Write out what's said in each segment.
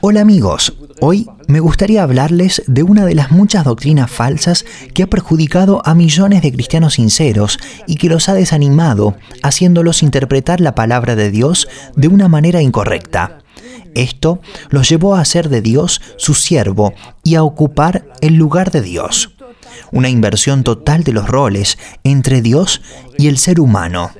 Hola amigos, hoy me gustaría hablarles de una de las muchas doctrinas falsas que ha perjudicado a millones de cristianos sinceros y que los ha desanimado, haciéndolos interpretar la palabra de Dios de una manera incorrecta. Esto los llevó a hacer de Dios su siervo y a ocupar el lugar de Dios. Una inversión total de los roles entre Dios y el ser humano.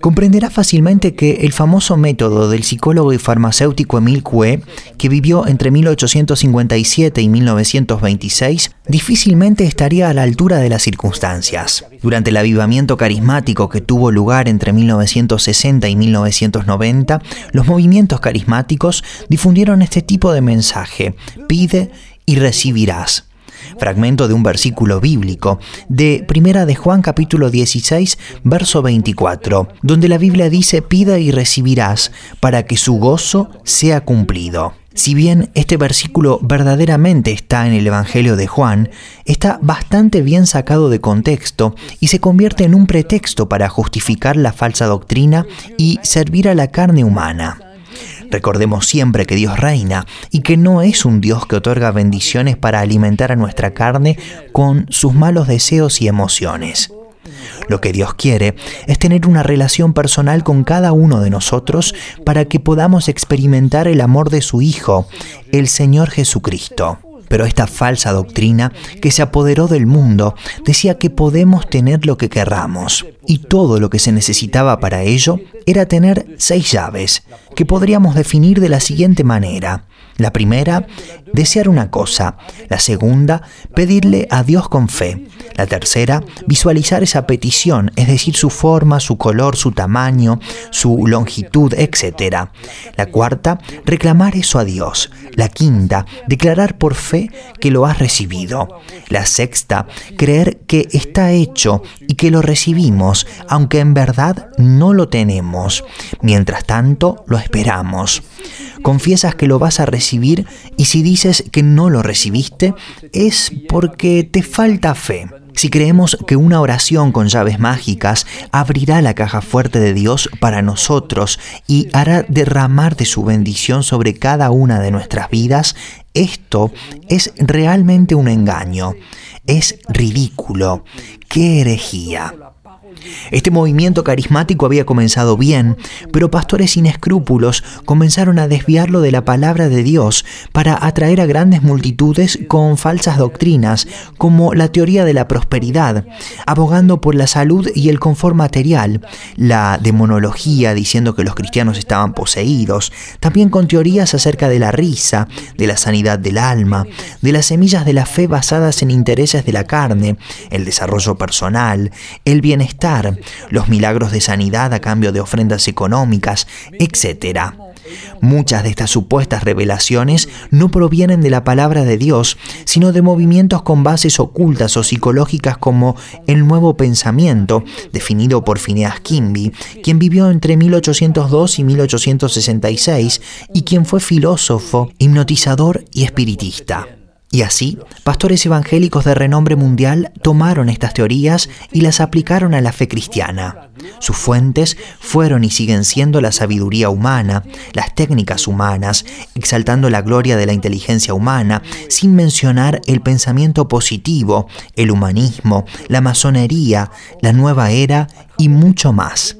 Comprenderá fácilmente que el famoso método del psicólogo y farmacéutico Emile Coué, que vivió entre 1857 y 1926, difícilmente estaría a la altura de las circunstancias. Durante el avivamiento carismático que tuvo lugar entre 1960 y 1990, los movimientos carismáticos difundieron este tipo de mensaje, pide y recibirás fragmento de un versículo bíblico de Primera de Juan capítulo 16, verso 24, donde la Biblia dice, pida y recibirás para que su gozo sea cumplido. Si bien este versículo verdaderamente está en el Evangelio de Juan, está bastante bien sacado de contexto y se convierte en un pretexto para justificar la falsa doctrina y servir a la carne humana. Recordemos siempre que Dios reina y que no es un Dios que otorga bendiciones para alimentar a nuestra carne con sus malos deseos y emociones. Lo que Dios quiere es tener una relación personal con cada uno de nosotros para que podamos experimentar el amor de su Hijo, el Señor Jesucristo. Pero esta falsa doctrina que se apoderó del mundo decía que podemos tener lo que querramos y todo lo que se necesitaba para ello era tener seis llaves, que podríamos definir de la siguiente manera. La primera, desear una cosa. La segunda, pedirle a Dios con fe. La tercera, visualizar esa petición, es decir, su forma, su color, su tamaño, su longitud, etc. La cuarta, reclamar eso a Dios. La quinta, declarar por fe que lo has recibido. La sexta, creer que está hecho y que lo recibimos, aunque en verdad no lo tenemos. Mientras tanto, lo esperamos. Confiesas que lo vas a recibir y si dices que no lo recibiste, es porque te falta fe. Si creemos que una oración con llaves mágicas abrirá la caja fuerte de Dios para nosotros y hará derramar de su bendición sobre cada una de nuestras vidas, esto es realmente un engaño. Es ridículo. ¡Qué herejía! Este movimiento carismático había comenzado bien, pero pastores sin escrúpulos comenzaron a desviarlo de la palabra de Dios para atraer a grandes multitudes con falsas doctrinas, como la teoría de la prosperidad, abogando por la salud y el confort material, la demonología diciendo que los cristianos estaban poseídos, también con teorías acerca de la risa, de la sanidad del alma, de las semillas de la fe basadas en intereses de la carne, el desarrollo personal, el bienestar, los milagros de sanidad a cambio de ofrendas económicas, etc. Muchas de estas supuestas revelaciones no provienen de la palabra de Dios, sino de movimientos con bases ocultas o psicológicas como el nuevo pensamiento, definido por Phineas Kimby, quien vivió entre 1802 y 1866 y quien fue filósofo, hipnotizador y espiritista. Y así, pastores evangélicos de renombre mundial tomaron estas teorías y las aplicaron a la fe cristiana. Sus fuentes fueron y siguen siendo la sabiduría humana, las técnicas humanas, exaltando la gloria de la inteligencia humana, sin mencionar el pensamiento positivo, el humanismo, la masonería, la nueva era y mucho más.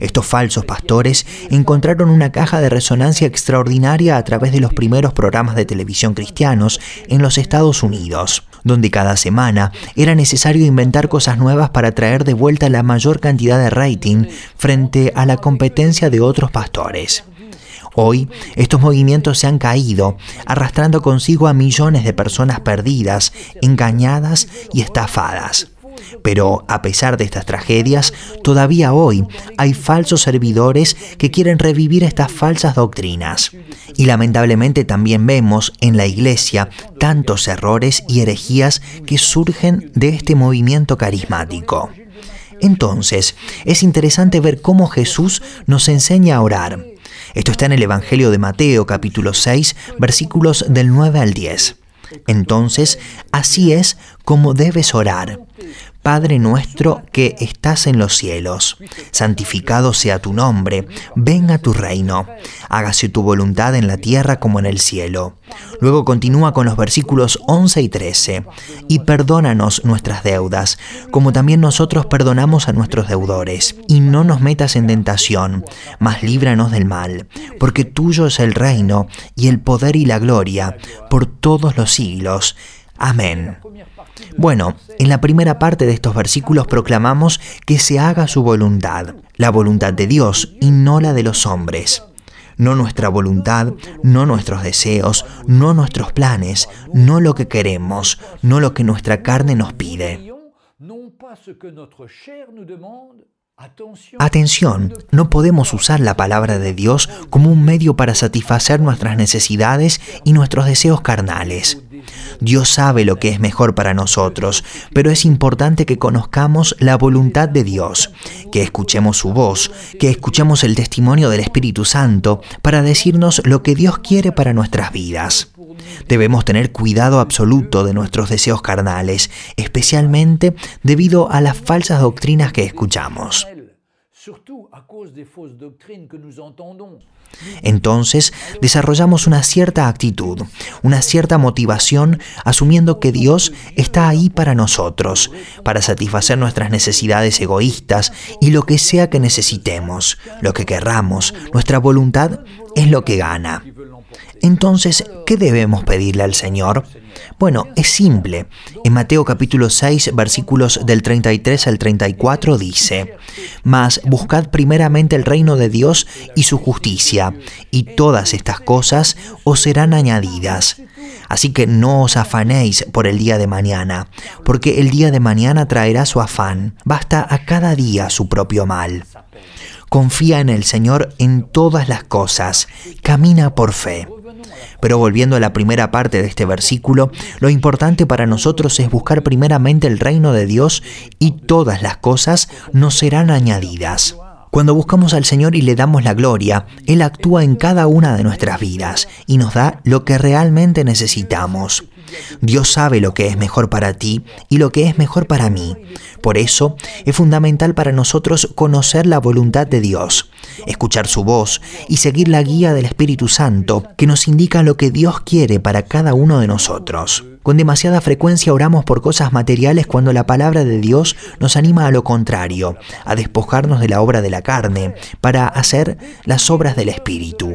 Estos falsos pastores encontraron una caja de resonancia extraordinaria a través de los primeros programas de televisión cristianos en los Estados Unidos, donde cada semana era necesario inventar cosas nuevas para traer de vuelta la mayor cantidad de rating frente a la competencia de otros pastores. Hoy estos movimientos se han caído, arrastrando consigo a millones de personas perdidas, engañadas y estafadas. Pero a pesar de estas tragedias, todavía hoy hay falsos servidores que quieren revivir estas falsas doctrinas. Y lamentablemente también vemos en la iglesia tantos errores y herejías que surgen de este movimiento carismático. Entonces, es interesante ver cómo Jesús nos enseña a orar. Esto está en el Evangelio de Mateo capítulo 6 versículos del 9 al 10. Entonces, así es como debes orar. Padre nuestro que estás en los cielos, santificado sea tu nombre, venga tu reino, hágase tu voluntad en la tierra como en el cielo. Luego continúa con los versículos 11 y 13, y perdónanos nuestras deudas, como también nosotros perdonamos a nuestros deudores, y no nos metas en tentación, mas líbranos del mal, porque tuyo es el reino, y el poder y la gloria, por todos los siglos. Amén. Bueno, en la primera parte de estos versículos proclamamos que se haga su voluntad, la voluntad de Dios y no la de los hombres. No nuestra voluntad, no nuestros deseos, no nuestros planes, no lo que queremos, no lo que nuestra carne nos pide. Atención, no podemos usar la palabra de Dios como un medio para satisfacer nuestras necesidades y nuestros deseos carnales. Dios sabe lo que es mejor para nosotros, pero es importante que conozcamos la voluntad de Dios, que escuchemos su voz, que escuchemos el testimonio del Espíritu Santo para decirnos lo que Dios quiere para nuestras vidas. Debemos tener cuidado absoluto de nuestros deseos carnales, especialmente debido a las falsas doctrinas que escuchamos. Entonces desarrollamos una cierta actitud, una cierta motivación, asumiendo que Dios está ahí para nosotros, para satisfacer nuestras necesidades egoístas y lo que sea que necesitemos, lo que querramos, nuestra voluntad es lo que gana. Entonces, ¿qué debemos pedirle al Señor? Bueno, es simple. En Mateo capítulo 6, versículos del 33 al 34 dice, Mas buscad primeramente el reino de Dios y su justicia, y todas estas cosas os serán añadidas. Así que no os afanéis por el día de mañana, porque el día de mañana traerá su afán. Basta a cada día su propio mal. Confía en el Señor en todas las cosas, camina por fe. Pero volviendo a la primera parte de este versículo, lo importante para nosotros es buscar primeramente el reino de Dios y todas las cosas nos serán añadidas. Cuando buscamos al Señor y le damos la gloria, Él actúa en cada una de nuestras vidas y nos da lo que realmente necesitamos. Dios sabe lo que es mejor para ti y lo que es mejor para mí. Por eso es fundamental para nosotros conocer la voluntad de Dios, escuchar su voz y seguir la guía del Espíritu Santo que nos indica lo que Dios quiere para cada uno de nosotros. Con demasiada frecuencia oramos por cosas materiales cuando la palabra de Dios nos anima a lo contrario, a despojarnos de la obra de la carne, para hacer las obras del Espíritu.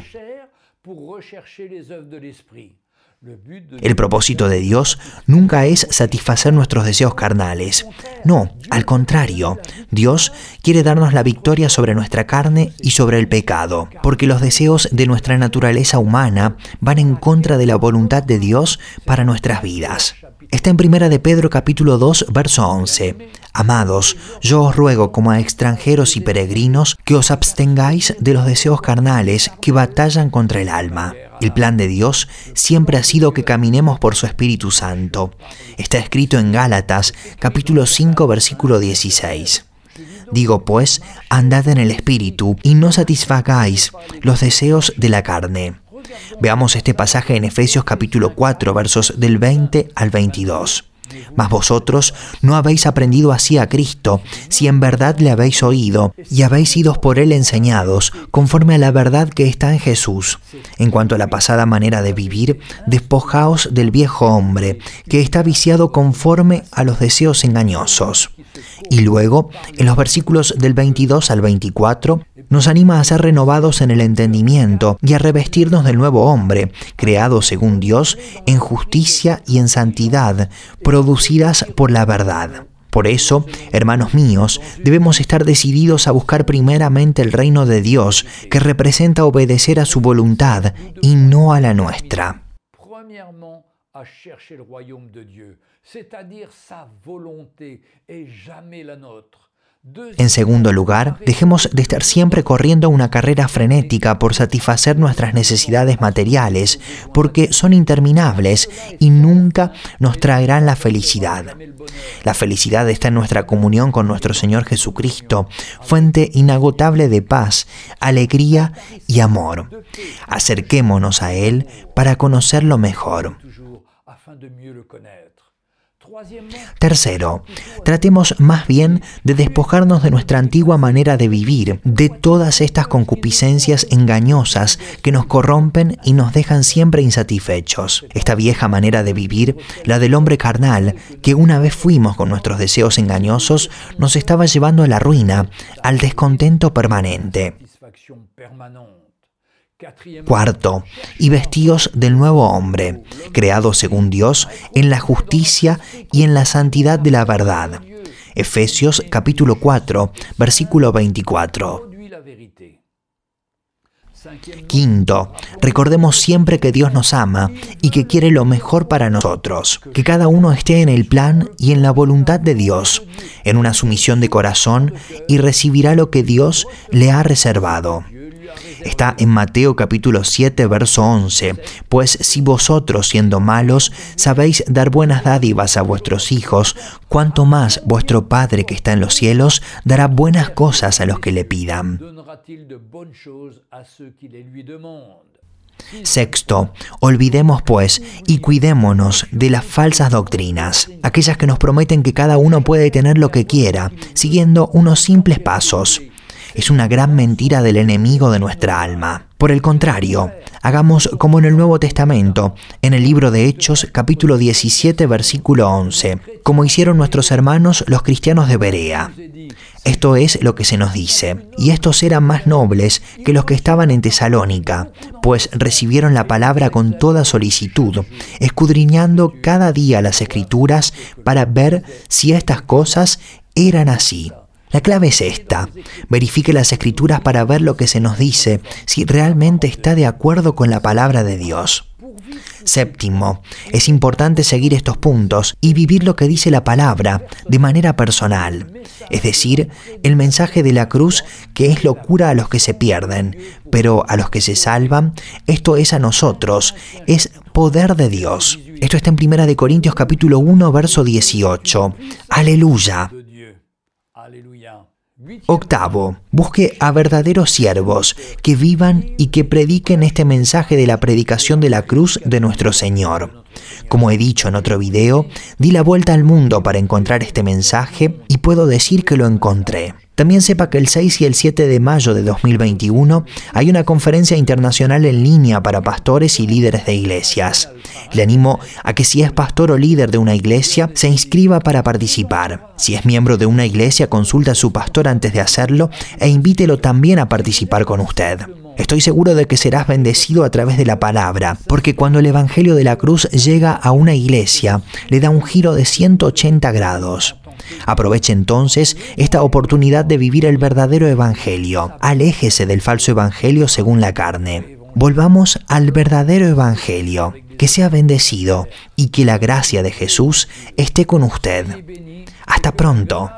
El propósito de Dios nunca es satisfacer nuestros deseos carnales. No, al contrario, Dios quiere darnos la victoria sobre nuestra carne y sobre el pecado, porque los deseos de nuestra naturaleza humana van en contra de la voluntad de Dios para nuestras vidas. Está en Primera de Pedro capítulo 2, verso 11. Amados, yo os ruego como a extranjeros y peregrinos que os abstengáis de los deseos carnales que batallan contra el alma. El plan de Dios siempre ha sido que caminemos por su Espíritu Santo. Está escrito en Gálatas capítulo 5 versículo 16. Digo pues, andad en el Espíritu y no satisfagáis los deseos de la carne. Veamos este pasaje en Efesios capítulo 4 versos del 20 al 22. Mas vosotros no habéis aprendido así a Cristo, si en verdad le habéis oído y habéis sido por él enseñados, conforme a la verdad que está en Jesús. En cuanto a la pasada manera de vivir, despojaos del viejo hombre, que está viciado conforme a los deseos engañosos. Y luego, en los versículos del 22 al 24, nos anima a ser renovados en el entendimiento y a revestirnos del nuevo hombre, creado según Dios en justicia y en santidad, producidas por la verdad. Por eso, hermanos míos, debemos estar decididos a buscar primeramente el reino de Dios, que representa obedecer a su voluntad y no a la nuestra. En segundo lugar, dejemos de estar siempre corriendo una carrera frenética por satisfacer nuestras necesidades materiales, porque son interminables y nunca nos traerán la felicidad. La felicidad está en nuestra comunión con nuestro Señor Jesucristo, fuente inagotable de paz, alegría y amor. Acerquémonos a Él para conocerlo mejor. Tercero, tratemos más bien de despojarnos de nuestra antigua manera de vivir, de todas estas concupiscencias engañosas que nos corrompen y nos dejan siempre insatisfechos. Esta vieja manera de vivir, la del hombre carnal, que una vez fuimos con nuestros deseos engañosos, nos estaba llevando a la ruina, al descontento permanente. Cuarto, y vestidos del nuevo hombre, creado según Dios en la justicia y en la santidad de la verdad. Efesios capítulo 4, versículo 24. Quinto, recordemos siempre que Dios nos ama y que quiere lo mejor para nosotros, que cada uno esté en el plan y en la voluntad de Dios, en una sumisión de corazón y recibirá lo que Dios le ha reservado. Está en Mateo capítulo 7, verso 11. Pues si vosotros, siendo malos, sabéis dar buenas dádivas a vuestros hijos, cuanto más vuestro Padre que está en los cielos dará buenas cosas a los que le pidan. Sexto, olvidemos pues y cuidémonos de las falsas doctrinas, aquellas que nos prometen que cada uno puede tener lo que quiera, siguiendo unos simples pasos es una gran mentira del enemigo de nuestra alma. Por el contrario, hagamos como en el Nuevo Testamento, en el libro de Hechos capítulo 17 versículo 11, como hicieron nuestros hermanos los cristianos de Berea. Esto es lo que se nos dice, y estos eran más nobles que los que estaban en Tesalónica, pues recibieron la palabra con toda solicitud, escudriñando cada día las escrituras para ver si estas cosas eran así. La clave es esta. Verifique las escrituras para ver lo que se nos dice, si realmente está de acuerdo con la palabra de Dios. Séptimo, es importante seguir estos puntos y vivir lo que dice la palabra de manera personal, es decir, el mensaje de la cruz que es locura a los que se pierden, pero a los que se salvan, esto es a nosotros, es poder de Dios. Esto está en 1 Corintios capítulo 1 verso 18. Aleluya. Octavo, busque a verdaderos siervos que vivan y que prediquen este mensaje de la predicación de la cruz de nuestro Señor. Como he dicho en otro video, di la vuelta al mundo para encontrar este mensaje y puedo decir que lo encontré. También sepa que el 6 y el 7 de mayo de 2021 hay una conferencia internacional en línea para pastores y líderes de iglesias. Le animo a que si es pastor o líder de una iglesia, se inscriba para participar. Si es miembro de una iglesia, consulta a su pastor antes de hacerlo e invítelo también a participar con usted. Estoy seguro de que serás bendecido a través de la palabra, porque cuando el Evangelio de la Cruz llega a una iglesia, le da un giro de 180 grados. Aproveche entonces esta oportunidad de vivir el verdadero Evangelio. Aléjese del falso Evangelio según la carne. Volvamos al verdadero Evangelio. Que sea bendecido y que la gracia de Jesús esté con usted. Hasta pronto.